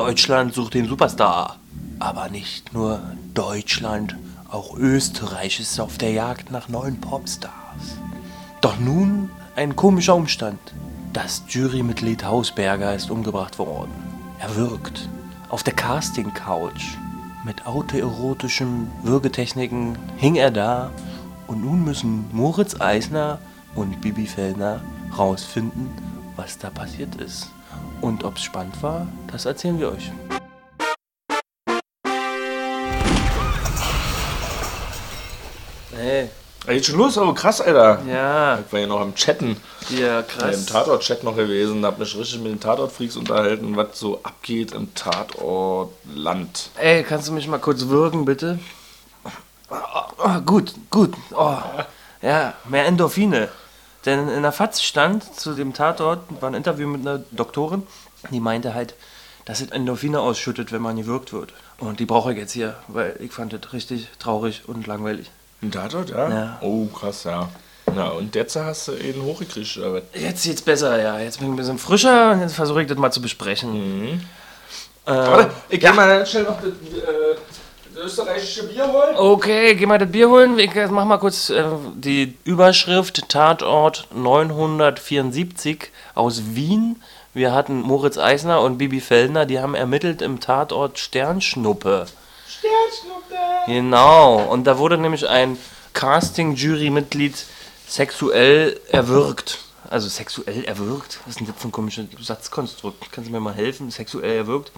Deutschland sucht den Superstar. Aber nicht nur Deutschland, auch Österreich ist auf der Jagd nach neuen Popstars. Doch nun ein komischer Umstand. Das Jurymitglied Hausberger ist umgebracht worden. Er wirkt auf der Casting-Couch. Mit autoerotischen Würgetechniken hing er da und nun müssen Moritz Eisner und Bibi Fellner rausfinden, was da passiert ist. Und ob es spannend war, das erzählen wir euch. Hey, Ey, Geht schon los, aber krass, Alter. ja, Ich war ja noch am Chatten, ja, im krass. Tatort-Chat noch gewesen, hab mich richtig mit den Tatort-Freaks unterhalten, was so abgeht im Tatort-Land. Ey, kannst du mich mal kurz würgen, bitte? Oh, gut, gut. Oh. Ja, mehr Endorphine. Denn in der FAZ stand zu dem Tatort, war ein Interview mit einer Doktorin, die meinte halt, dass es Endorphine ausschüttet, wenn man gewürgt wird. Und die brauche ich jetzt hier, weil ich fand das richtig traurig und langweilig. Im Tatort, ja? Ja. Oh, krass, ja. Na, und jetzt hast du ihn hochgekriegt, oder? Jetzt geht's besser, ja. Jetzt bin ich ein bisschen frischer und jetzt versuche ich das mal zu besprechen. Äh, Warte, ich geh mal schnell noch das, äh, das österreichische Bier holen. Okay, geh mal das Bier holen. Ich äh, mach mal kurz äh, die Überschrift Tatort 974 aus Wien. Wir hatten Moritz Eisner und Bibi Fellner, die haben ermittelt im Tatort Sternschnuppe. Sternschnuppe. Genau, und da wurde nämlich ein Casting-Jury-Mitglied sexuell erwürgt. Also sexuell erwürgt? Was ist denn das für ein komisches Satzkonstrukt? Kannst du mir mal helfen? Sexuell erwürgt?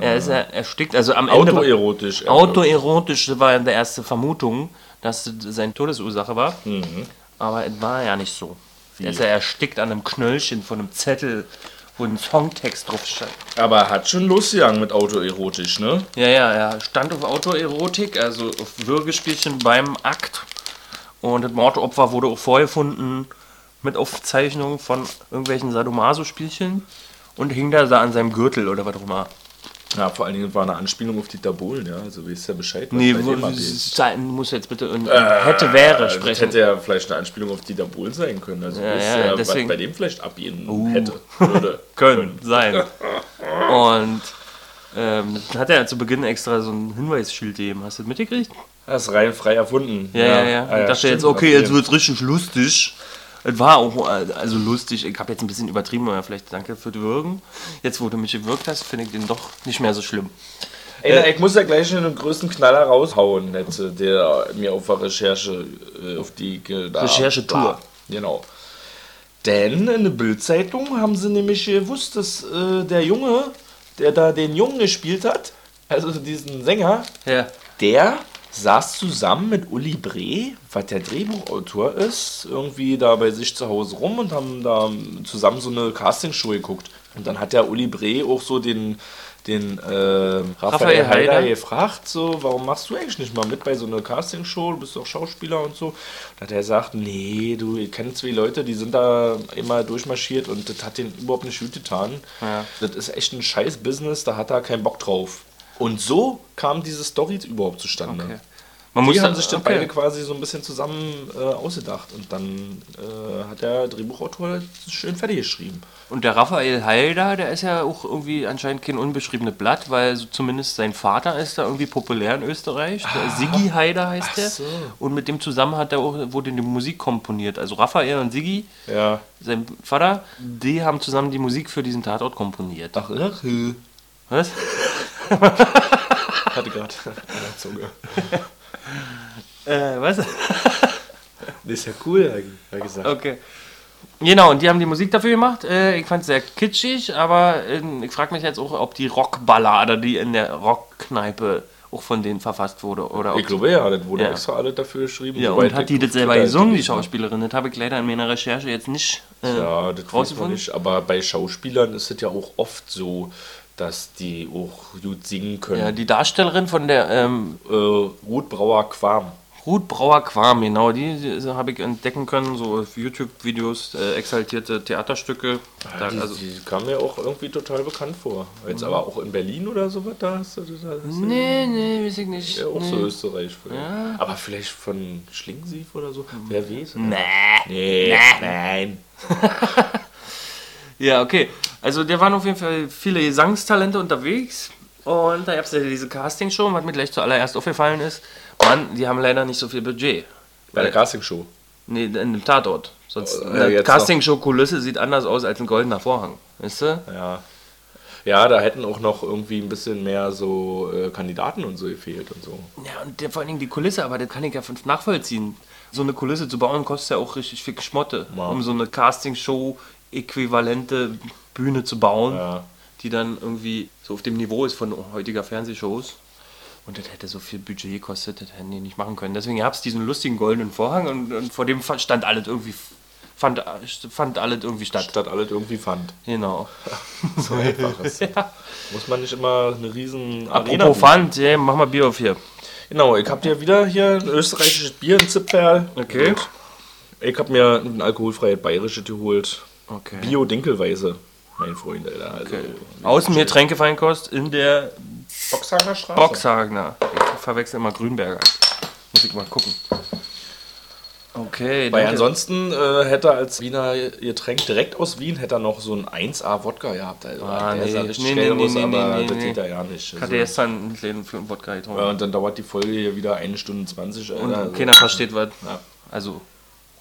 Er ist er erstickt, also am Ende... war- Autoerotisch. Autoerotisch war die erste Vermutung, dass das seine Todesursache war. Mhm. Aber es war ja nicht so. Er ist ja erstickt an einem Knöllchen von einem Zettel, wo ein Songtext drauf stand. Aber hat schon losgegangen mit Autoerotisch, ne? Ja, ja, er stand auf Autoerotik, also auf Würgespielchen beim Akt. Und das Mordopfer wurde auch vorgefunden mit Aufzeichnungen von irgendwelchen Sadomaso-Spielchen und hing da an seinem Gürtel oder was auch immer. Ja, vor allen Dingen war eine Anspielung auf Dieter Bohlen, ja. Also weißt ja Bescheid. was Nee, wo, sein, muss jetzt bitte in, hätte, wäre Das sprechen. hätte ja vielleicht eine Anspielung auf Dieter Bohlen sein können. Also Ja, ja, ja, deswegen- was bei dem vielleicht abgehen hätte, würde. können sein. Und ähm, hat er zu Beginn extra so ein Hinweisschild gegeben. Hast du das mitgekriegt? Das ist rein frei erfunden. Ja, ja, ja. Ah, ich dachte stimmt, jetzt, okay, jetzt jeden. wird's richtig lustig. Es war auch äh, also lustig. Ich habe jetzt ein bisschen übertrieben, aber vielleicht danke für die Würgen. Jetzt, wo du mich gewürgt hast, finde ich den doch nicht mehr so schlimm. Ey, na, ich muss ja gleich den größten Knaller raushauen, jetzt, äh, der mir auf der Recherche äh, auf die äh, da- Recherchetour. Genau. Denn in der Bildzeitung haben sie nämlich gewusst, dass äh, der Junge, der da den Jungen gespielt hat, also diesen Sänger, Ja. der saß zusammen mit Uli Bre, was der Drehbuchautor ist, irgendwie da bei sich zu Hause rum und haben da zusammen so eine Castingshow geguckt. Und dann hat der Uli Bre auch so den, den äh, Raphael, Raphael Heider Heider. gefragt, so, warum machst du eigentlich nicht mal mit bei so einer Castingshow? Du bist doch Schauspieler und so. Da hat er gesagt, nee, du, kenne zwei Leute, die sind da immer durchmarschiert und das hat denen überhaupt nicht gut getan. Ja. Das ist echt ein scheiß Business, da hat er keinen Bock drauf. Und so kam diese Story überhaupt zustande. Okay. Man Die muss haben dann- sich dann okay. beide quasi so ein bisschen zusammen äh, ausgedacht und dann äh, hat der Drehbuchautor das schön fertig geschrieben. Und der Raphael Heider, der ist ja auch irgendwie anscheinend kein unbeschriebenes Blatt, weil so zumindest sein Vater ist da irgendwie populär in Österreich. Der Sigi Heider heißt Ach der. so. Und mit dem zusammen hat er auch, wurde die Musik komponiert. Also Raphael und Sigi, Ja. sein Vater, die haben zusammen die Musik für diesen Tatort komponiert. Ach, irre. Was? Hatte gerade der Zunge. Äh, was? Das ist ja cool, hat er gesagt. Okay. Genau, und die haben die Musik dafür gemacht. Äh, ich fand es sehr kitschig, aber äh, ich frage mich jetzt auch, ob die Rockballade, die in der Rockkneipe auch von denen verfasst wurde. Oder Ich glaube ja, das wurde Ja. extra alle dafür geschrieben. Ja, und hat die das selber gesungen, die habe. Schauspielerin? Das habe ich leider in meiner Recherche jetzt nicht äh, Ja, das weiß man rausgefunden. nicht. Aber bei Schauspielern ist es ja auch oft so, dass die auch gut singen können. Ja, die Darstellerin von der ähm, äh, Ruth Brauer-Quam. Ruth Brauer-Quam, genau, die, die habe ich entdecken können, so auf YouTube-Videos, äh, exaltierte Theaterstücke. Da, Die, also, die kam mir auch irgendwie total bekannt vor. Jetzt aber auch in Berlin oder so was da hast du du nee, nee, weiß ich nicht. ja auch nee. so Österreich. vielleicht. Aber vielleicht von Schlingensief oder so. Wer weiß. Nee. Nee, nein. Ja, okay. Also der waren auf jeden Fall viele Gesangstalente unterwegs. Und da gab es ja diese Castingshow, was mir gleich zuallererst aufgefallen ist, Mann, die haben leider nicht so viel Budget. Bei der Castingshow. Nee, in dem Tatort. Sonst Oh, eine Castingshow-Kulisse sieht anders aus als ein goldener Vorhang. Weißt du? Ja. Ja, da hätten auch noch irgendwie ein bisschen mehr so äh, Kandidaten und so gefehlt und so. Ja, und der, vor allen Dingen die Kulisse, aber das kann ich ja von- nachvollziehen. So eine Kulisse zu bauen kostet ja auch richtig viel Schmotte, Ja. um so eine Castingshow-äquivalente Bühne zu bauen, Ja. die dann irgendwie so auf dem Niveau ist von heutiger Fernsehshows. Und das hätte so viel Budget gekostet, das hätten die nicht machen können. Deswegen gab es diesen lustigen goldenen Vorhang und, und vor dem stand alles irgendwie, fand, fand alles irgendwie statt. Statt alles irgendwie fand. Genau. So einfach ist. Muss man nicht immer eine riesen Arena Apropos buchen. Pfand, ja, mach mal Bier auf hier. Genau, ich hab dir wieder hier ein österreichisches Bier, ein Zipferl. Okay. Und Ich hab mir ein alkoholfreies bayerisches geholt. Okay. Bio-Dinkelweise, mein Freund, Alter. Also, Außen mir Tränkefeinkost in der Boxhagener Straße. Boxhagener. Ich verwechsel immer Grünberger. Muss ich mal gucken. Okay, Weil danke. ansonsten äh, hätte er als Wiener Getränk direkt aus Wien hätte er noch so ein 1A Wodka gehabt. Also, Ah, der nee. Nee, nee, nee, nee, aber nee, das nee. geht ja ja nicht. Ich hatte Also, gestern einen kleinen für einen Wodka getrunken. ja, und dann dauert die Folge hier wieder eine Stunde 20. Alter. Und Also, keiner versteht was. Ja. Also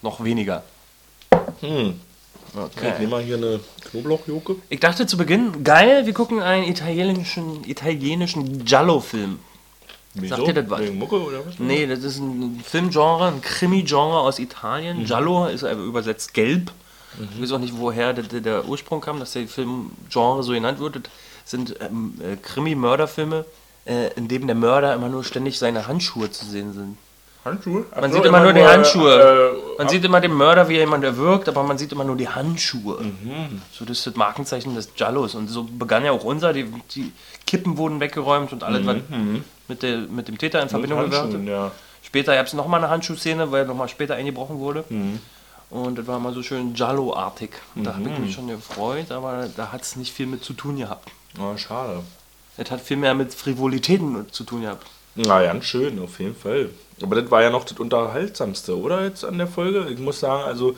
noch weniger. Hm. Ich nehme mal hier eine Knoblauchjoke. Ich dachte zu Beginn, geil, wir gucken einen italienischen, italienischen Giallo-Film. Wieso? Sagt ihr das was? Wegen Mucke oder was? Nee, das ist ein Filmgenre, ein Krimi-Genre aus Italien. Giallo ist übersetzt gelb. Ich weiß auch nicht, woher der, der- Ursprung kam, dass der Filmgenre so genannt wird. Das sind ähm, äh, Krimi-Mörderfilme, äh, in dem der Mörder immer nur ständig seine Handschuhe zu sehen sind. Handschuhe? Ach Man so, sieht immer nur die Handschuhe. Äh, Man sieht immer den Mörder, wie er jemand erwürgt, aber man sieht immer nur die Handschuhe. Mhm. So, das ist das Markenzeichen des Giallos. Und so begann ja auch unser. Die, die Kippen wurden weggeräumt und alles, was mit, der, mit dem Täter in Verbindung Mhm. Gebracht ja. Später gab es nochmal eine Handschuhszene, weil nochmal später eingebrochen wurde. Mhm. Und das war mal so schön Giallo-artig. Und Da habe ich mich schon gefreut, aber da hat es nicht viel mit zu tun gehabt. Ah, schade. Es hat viel mehr mit Frivolitäten zu tun gehabt. Na, ganz schön, auf jeden Fall. Aber das war ja noch das Unterhaltsamste, oder? Jetzt an der Folge. Ich muss sagen, also,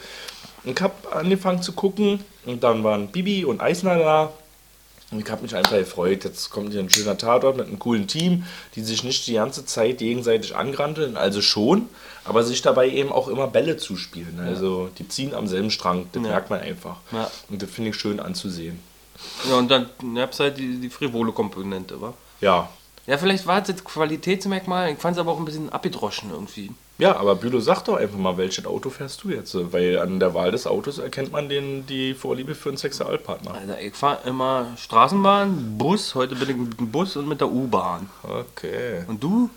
ich habe angefangen zu gucken und dann waren Bibi und Eisner da. Und ich habe mich einfach gefreut. Jetzt kommt hier ein schöner Tatort mit einem coolen Team, die sich nicht die ganze Zeit gegenseitig angranteln, also schon, aber sich dabei eben auch immer Bälle zuspielen. Also, die ziehen am selben Strang, das Ja. merkt man einfach. Ja. Und das finde ich schön anzusehen. Ja, und dann gab es halt die, die frivole Komponente, wa? Ja. Ja, vielleicht war es jetzt Qualitätsmerkmal. Ich fand es aber auch ein bisschen abgedroschen irgendwie. Ja, aber Bülow, sag doch einfach mal, welches Auto fährst du jetzt? Weil an der Wahl des Autos erkennt man den, die Vorliebe für einen Sexualpartner. Also ich fahre immer Straßenbahn, Bus. Heute bin ich mit dem Bus und mit der U-Bahn. Okay. Und du?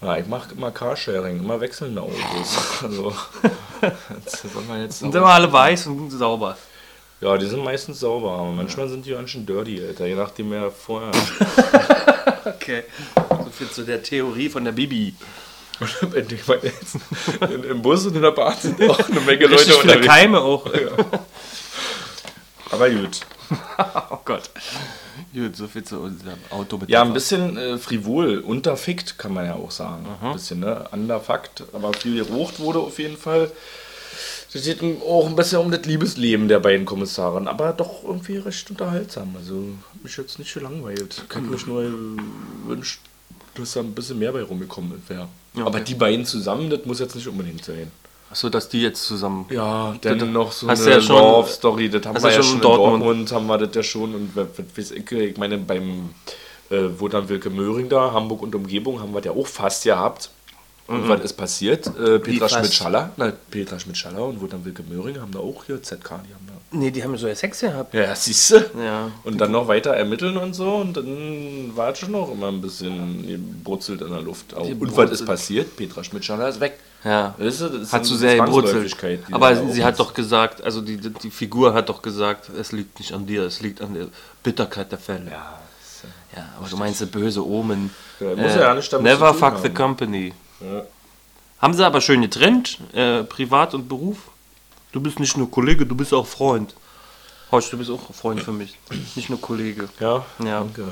Ja, ich mache immer Carsharing, immer wechselnde Autos. Also, jetzt sollen wir jetzt Sind immer alle weiß und sauber. Ja, die sind meistens sauber, aber manchmal sind die ganz schön dirty, Alter. Je nachdem, wer vorher. Okay. So viel zu der Theorie von der Bibi. Wenn ich meine, jetzt in- Im Bus und in der Bahn sind auch eine Menge Richtig Leute viele unterwegs. Keime auch. Aber gut. oh Gott. Gut, so viel zu unserem Auto. Ja, ein bisschen äh, frivol, unterfickt kann man ja auch sagen. Ein bisschen, ne? Underfakt, aber viel gerucht wurde auf jeden Fall. Es geht auch ein bisschen um das Liebesleben der beiden Kommissarin, aber doch irgendwie recht unterhaltsam. Also hat mich jetzt nicht gelangweilt. Ich hätte mich nur gewünscht, dass da ein bisschen mehr bei rumgekommen wäre. Ja, Aber okay. die beiden zusammen, das muss jetzt nicht unbedingt sein. Achso, dass die jetzt zusammen. Ja, dann noch so hast eine ja schon- Love-Story, das haben wir du ja schon in Dortmund. Dortmund, haben wir das ja schon und ich, meine beim, äh, wo dann Wilke Möhring da, Hamburg und Umgebung, haben wir das ja auch fast gehabt. Und was ist passiert? Äh, Petra? Schmidt-Schaller, na, Petra Schmidt-Schaller und wo dann Wilke Möhring haben da auch hier ZK, die haben da. Nee, die haben so ja Sex gehabt. Ja, siehst du? Ja. Und dann noch weiter ermitteln und so und dann war es schon noch immer ein bisschen gebrutzelt in der Luft. Auch. Und was brutzelt. ist passiert? Petra Schmidt-Schaller ist weg. Ja. Weißt du, das ist Hat zu sehr gebrutzelt. Die Aber sie hat doch gesagt, also die, die Figur hat doch gesagt, es liegt nicht an dir, es liegt an der Bitterkeit der Fälle. Ja, Ja, aber du meinst der böse Omen. Ja, muss ja nicht damit Never zu tun fuck the haben. company. Ja. Haben sie aber schön getrennt, äh, Privat und Beruf. Du bist nicht nur Kollege, du bist auch Freund. Horst, du bist auch Freund für mich, nicht nur Kollege. Ja, Ja. danke.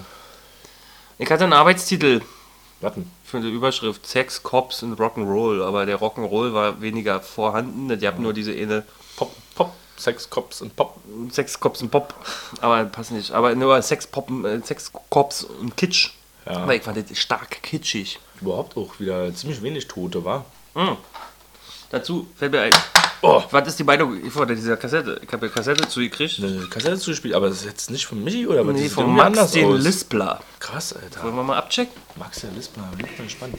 Ich hatte einen Arbeitstitel Warten. für die Überschrift Sex, Cops und Rock'n'Roll, aber der Rock'n'Roll war weniger vorhanden. Ich habe nur diese eine Pop, pop. Sex, Cops und Pop. Sex, Cops und Pop. Aber passt nicht. Aber nur Sex, Pop, äh, Sex, Cops und Kitsch. Ja. Aber ich fand das stark kitschig. Überhaupt auch wieder ziemlich wenig Tote, war. Dazu fällt mir ein. Oh. Was ist die Meinung vor dieser Kassette? Ich habe eine Kassette zugekriegt. Eine Kassette zugespielt, aber das ist jetzt nicht von Michi oder was? Nee, von Max, den aus. Lispler. Krass, Alter. Wollen wir mal abchecken? Max der Lispler, bin ich mal gespannt.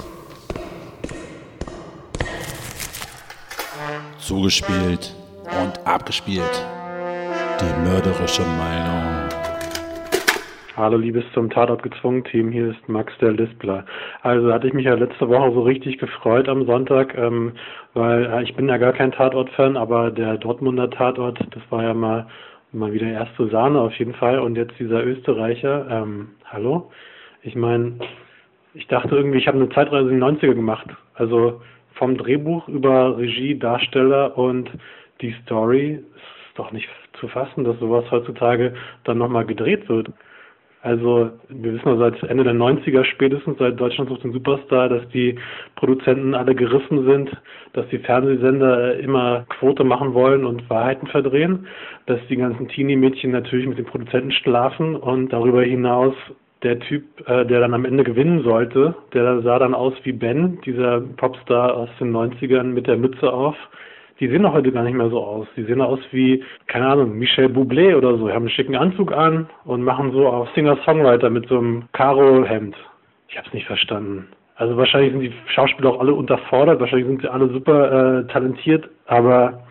Zugespielt und abgespielt. Die mörderische Meinung. Hallo liebes zum Tatort gezwungen Team, hier ist Max der Lispler. Also hatte ich mich ja letzte Woche so richtig gefreut am Sonntag, ähm, weil äh, ich bin ja gar kein Tatort-Fan, aber der Dortmunder Tatort, das war ja mal mal wieder erste Sahne auf jeden Fall und jetzt dieser Österreicher, ähm, hallo? Ich meine, ich dachte irgendwie, ich habe eine Zeitreise in die 90er gemacht. Also vom Drehbuch über Regie, Darsteller und die Story ist doch nicht zu fassen, dass sowas heutzutage dann nochmal gedreht wird. Also wir wissen ja seit Ende der 90er spätestens, seit Deutschland sucht den Superstar, dass die Produzenten alle gerissen sind, dass die Fernsehsender äh, immer Quote machen wollen und Wahrheiten verdrehen, dass die ganzen Teenie-Mädchen natürlich mit den Produzenten schlafen und darüber hinaus der Typ, äh, der dann am Ende gewinnen sollte, der sah dann aus wie Ben, dieser Popstar aus den 90ern mit der Mütze auf. Die sehen doch heute gar nicht mehr so aus. Die sehen aus wie, keine Ahnung, Michel Bublé oder so. Die haben einen schicken Anzug an und machen so auf Singer-Songwriter mit so einem Karo-Hemd. Ich hab's nicht verstanden. Also wahrscheinlich sind die Schauspieler auch alle unterfordert, wahrscheinlich sind sie alle super äh, talentiert, aber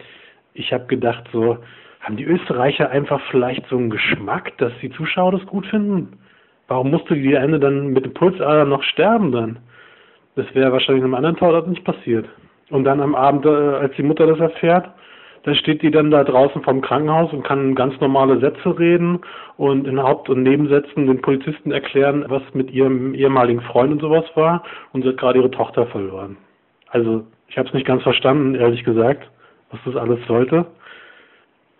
ich habe gedacht so, haben die Österreicher einfach vielleicht so einen Geschmack, dass die Zuschauer das gut finden? Warum musste die Ende dann mit dem Pulsader noch sterben dann? Das wäre wahrscheinlich in einem anderen Tatort nicht passiert. Und dann am Abend, äh, als die Mutter das erfährt, dann steht die dann da draußen vom Krankenhaus und kann ganz normale Sätze reden und in Haupt- und Nebensätzen den Polizisten erklären, was mit ihrem ehemaligen Freund und sowas war. Und sie hat gerade ihre Tochter verloren. Also ich habe es nicht ganz verstanden, ehrlich gesagt, was das alles sollte.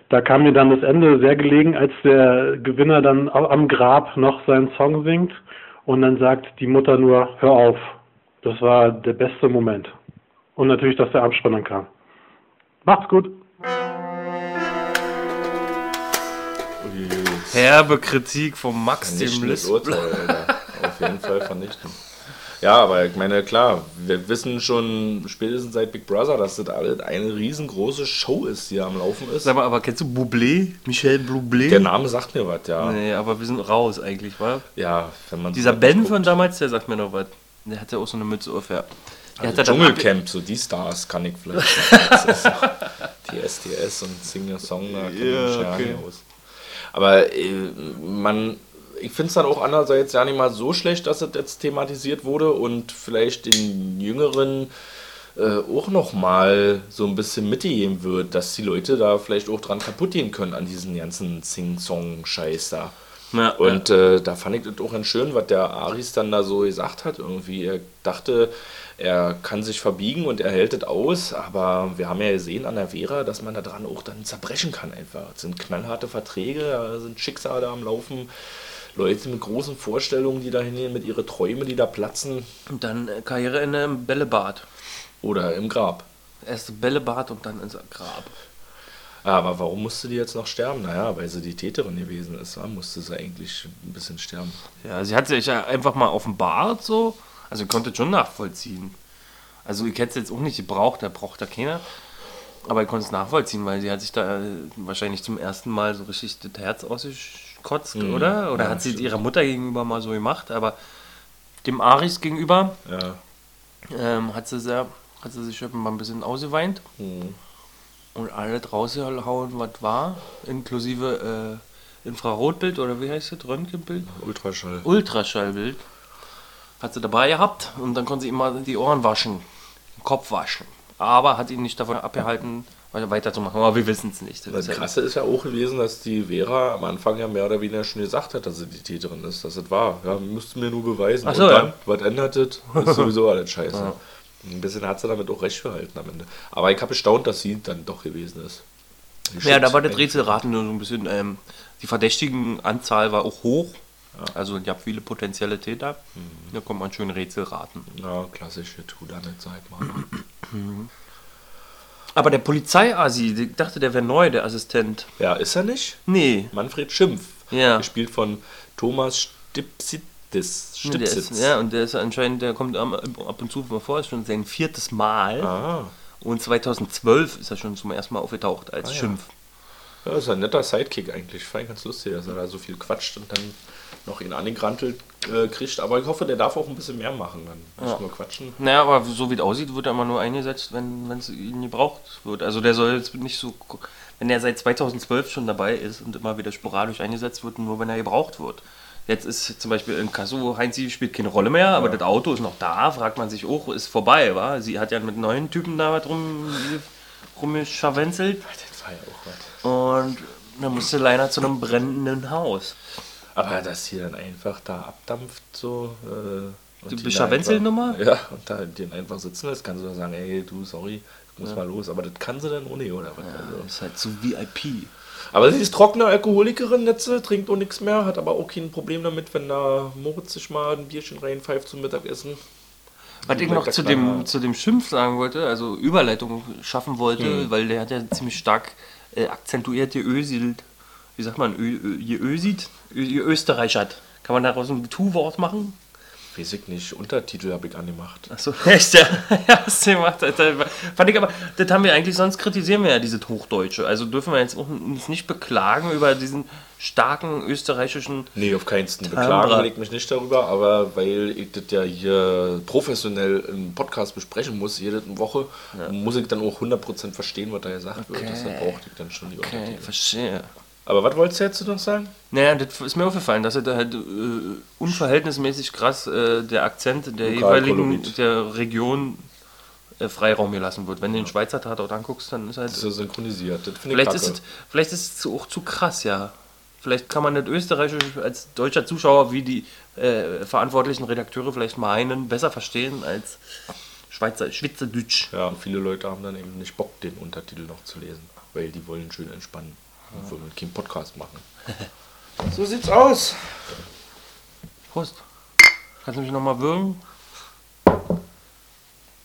Da kam mir dann das Ende sehr gelegen, als der Gewinner dann am Grab noch seinen Song singt und dann sagt die Mutter nur, hör auf. Das war der beste Moment. Und natürlich, dass der Abspann dann kam. Macht's gut. Herbe Kritik von Max, dem Lispler. Urteil. Auf jeden Fall vernichtend. Ja, aber ich meine, klar, wir wissen schon spätestens seit Big Brother, dass das alles eine riesengroße Show ist, die am Laufen ist. Sag mal, aber kennst du Bublé? Michel Bublé? Der Name sagt mir was, ja. Nee, aber wir sind raus eigentlich, wa? Ja, wenn man Dieser Ben guckt. von damals, der sagt mir noch was. Der hatte auch so eine Mütze auf, ja. Also Dschungelcamp, so die Stars kann ich vielleicht die STS und Single-Song, da kennt ja okay. aus. Aber äh, man, ich finde es dann auch andererseits ja nicht mal so schlecht, dass es jetzt thematisiert wurde und vielleicht den Jüngeren äh, auch nochmal so ein bisschen mitgegeben wird, dass die Leute da vielleicht auch dran kaputt gehen können an diesen ganzen Sing-Song-Scheiß da. Ja, Und äh, da fand ich das auch ganz schön, was der Aris dann da so gesagt hat. Irgendwie, er dachte, er kann sich verbiegen und er hält es aus, aber wir haben ja gesehen an der Vera, dass man da dran auch dann zerbrechen kann einfach. Es sind knallharte Verträge, da sind Schicksale am Laufen, Leute mit großen Vorstellungen, die da hingehen, mit ihren Träumen, die da platzen Und dann äh, Karriereende im Bällebad. oder im Grab. Erst Bällebad und dann ins Grab. Ja, aber warum musste die jetzt noch sterben? Naja, weil sie die Täterin gewesen ist, ja, musste sie eigentlich ein bisschen sterben. Ja, sie hat sich ja einfach mal offenbart so. Also ich konnte schon nachvollziehen. Also ich hätte es jetzt auch nicht gebraucht, da braucht da keiner. Aber ich konnte es nachvollziehen, weil sie hat sich da äh, wahrscheinlich zum ersten Mal so richtig das Herz ausgekotzt, Mhm. oder? Oder Ja, hat sie es stimmt. ihrer Mutter gegenüber mal so gemacht, aber dem Aris gegenüber Ja. ähm, hat, sie sehr, hat sie sich mal ein bisschen ausgeweint Hm. Und alles rausgehauen, was war, inklusive äh, Infrarotbild oder wie heißt das, Röntgenbild? Ultraschall. Ultraschallbild hat sie dabei gehabt und dann konnte sie immer die Ohren waschen, den Kopf waschen. Aber hat ihn nicht davon abgehalten, weiter- weiterzumachen. Aber wir wissen es nicht. Das Das ja- Krasse ist ja auch gewesen, dass die Vera am Anfang ja mehr oder weniger schon gesagt hat, dass sie die Täterin ist, dass es war. Ja, müsst mir nur beweisen. Ach so, Und dann, ja. was ändert das? Ist sowieso alles scheiße. Ein bisschen hat sie damit auch recht gehalten am Ende. Aber ich habe erstaunt, dass sie dann doch gewesen ist. Die ja, da war das. Rätselraten nur so ein bisschen. Ähm, die verdächtigen Anzahl war auch hoch. Also, ich habe viele potenzielle Täter. Mhm. Da kommt man schön Rätselraten. Ja, klassische Tu damit, sag mal. Aber der Polizeiasi, ich dachte, der wäre neu, der Assistent. Ja, ist er nicht? Nee. Manfred Schimpf. Ja. Gespielt von Thomas Stipsitis. Der Stipsitz. ist, ja, und der ist anscheinend, der kommt ab und zu mal vor, ist schon sein viertes Mal. Ah. Und 2012 ist er schon zum ersten Mal aufgetaucht als Ah, ja. Schimpf. Ja, ist ein netter Sidekick eigentlich. Fand ich ganz lustig, dass er da so viel quatscht und dann noch ihn angegrantelt äh, kriegt. Aber ich hoffe, der darf auch ein bisschen mehr machen. Dann nicht nur quatschen. Naja, aber so wie es aussieht, wird er immer nur eingesetzt, wenn es ihn gebraucht wird. Also der soll jetzt nicht so, wenn er seit 2012 schon dabei ist und immer wieder sporadisch eingesetzt wird, nur wenn er gebraucht wird. Jetzt ist zum Beispiel in Kasso, Heinzi spielt keine Rolle mehr, aber das Auto ist noch da, fragt man sich auch, ist vorbei, wa? Sie hat ja mit neuen Typen da was rum, rumgescharwenzelt Das war ja auch was. und dann musste leider zu einem brennenden Haus. Aber dass hier dann einfach da abdampft, so. Äh, Die einfach- Ja, und da den einfach sitzen lässt, kann sie doch sagen, ey, du, sorry, ich muss mal los. Aber das kann sie dann ohne, oder was? Also. Ist halt so VIP. Aber sie ist trockene Alkoholikerin, Netze, trinkt auch nichts mehr, hat aber auch kein Problem damit, wenn da Moritz sich mal ein Bierchen reinpfeift zum Mittagessen. Was ich noch zu dem, zu dem Schimpf sagen wollte, also Überleitung schaffen wollte, Hm. weil der hat ja ziemlich stark äh, akzentuiert geöselt. Wie sagt man, geösit? Ö, geösterreichert. Kann man daraus ein Tu-Wort machen? Weiß ich nicht, Untertitel habe ich angemacht. Achso, echt, ja. ja, hast du gemacht. Alter. Fand ich aber, das haben wir eigentlich, sonst kritisieren wir ja dieses Hochdeutsche. Also dürfen wir jetzt auch uns nicht beklagen über diesen starken österreichischen. Nee, auf keinen Fall. Beklagen ich mich nicht darüber, aber weil ich das ja hier professionell im Podcast besprechen muss, jede Woche, muss ich dann auch 100% verstehen, was da gesagt wird. Okay. Deshalb brauchte ich dann schon die Okay, Untertitel. verstehe. Aber was wolltest du jetzt noch sagen? Naja, das ist mir aufgefallen, dass er da halt äh, unverhältnismäßig krass äh, der Akzent der jeweiligen Lokalkolorit. der Region äh, Freiraum gelassen wird. Wenn du den Schweizer Tatort anguckst, dann ist halt. Das ist ja synchronisiert. Das finde ich Vielleicht ist, es, vielleicht ist es auch zu krass, ja. Vielleicht kann man nicht österreichisch als deutscher Zuschauer, wie die äh, verantwortlichen Redakteure vielleicht meinen, besser verstehen als Schweizer, Schweizerdeutsch. Ja, und viele Leute haben dann eben nicht Bock, den Untertitel noch zu lesen, weil die wollen schön entspannen und wollen keinen Podcast machen. so sieht's aus. Prost. Kannst du mich nochmal würgen?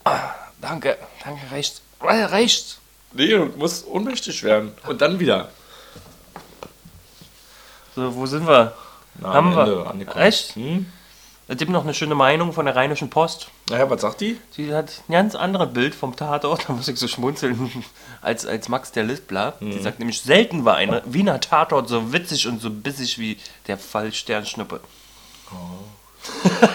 Ah, danke, danke, reicht. Äh, Reicht. Nee, du musst ohnmächtig werden. Und dann wieder. So, wo sind wir? Na, Haben am wir. Ende angekommen. Echt? Hm? Es gibt noch eine schöne Meinung von der Rheinischen Post. Naja, was sagt die? Sie hat ein ganz anderes Bild vom Tatort, da muss ich so schmunzeln, als, als Max der Lispler. Mhm. Sie sagt nämlich, selten war ein Wiener Tatort so witzig und so bissig wie der Fall Sternschnuppe.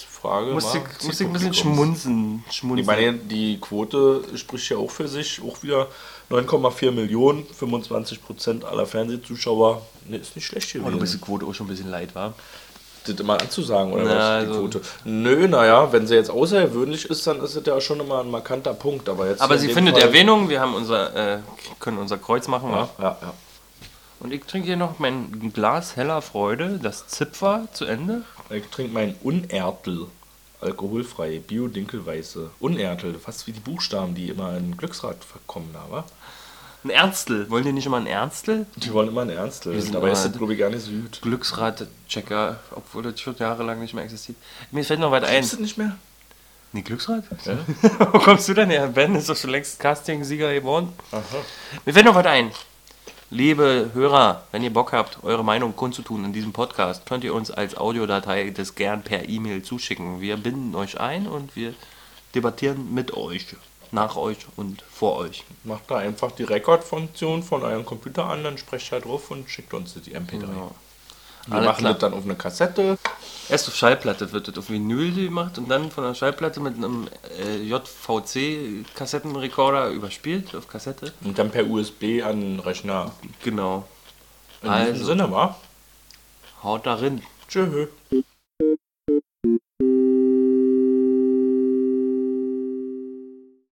Die Frage. Mal, ich, musste ich ein bisschen Zielpublikums. schmunzeln. Ich meine, die Quote spricht ja auch für sich. Auch wieder 9,4 Millionen, 25 Prozent aller Fernsehzuschauer. Ne, ist nicht schlecht oh, du bist die gewesen. Quote auch schon ein bisschen leid, war. Das immer anzusagen, oder Na, was? Die also- Quote. Nö, naja, wenn sie jetzt außergewöhnlich ist, dann ist es ja schon immer ein markanter Punkt. Aber, jetzt Aber sie findet Fall- Erwähnung, wir haben unser, äh, können unser Kreuz machen. Ja, ja, ja. Und ich trinke hier noch mein Glas heller Freude, das Zipfer zu Ende. Ich trinke meinen Unertel. Alkoholfrei, Bio-Dinkelweiße. Unertel, fast wie die Buchstaben, die immer in Glücksrad kommen, aber. Ein Ernstel. Wollen die nicht immer ein Ernstel? Die wollen immer ein Ernstel. Wir sind Dabei ist das, glaube ich, gar nicht gut. Glücksrad-Checker, obwohl das schon jahrelang nicht mehr existiert. Mir fällt noch was ein. Ist das nicht mehr? Nee, Glücksrad? Ja? Wo kommst du denn her? Ben ist doch schon längst Casting-Sieger geworden. Mir fällt noch was ein. Liebe Hörer, wenn ihr Bock habt, eure Meinung kundzutun in diesem Podcast, könnt ihr uns als Audiodatei das gern per E-Mail zuschicken. Wir binden euch ein und wir debattieren mit euch, nach euch und vor euch. Macht da einfach die Rekordfunktion von eurem Computer an, dann sprecht da drauf und schickt uns die MP3. Genau. Wir Alles machen klar. das dann auf eine Kassette. Erst auf Schallplatte wird das auf Vinyl gemacht und dann von der Schallplatte mit einem äh, JVC-Kassettenrekorder überspielt auf Kassette. Und dann per USB an den Rechner. Genau. In diesem Also, Sinne, wa? haut darin. Tschö.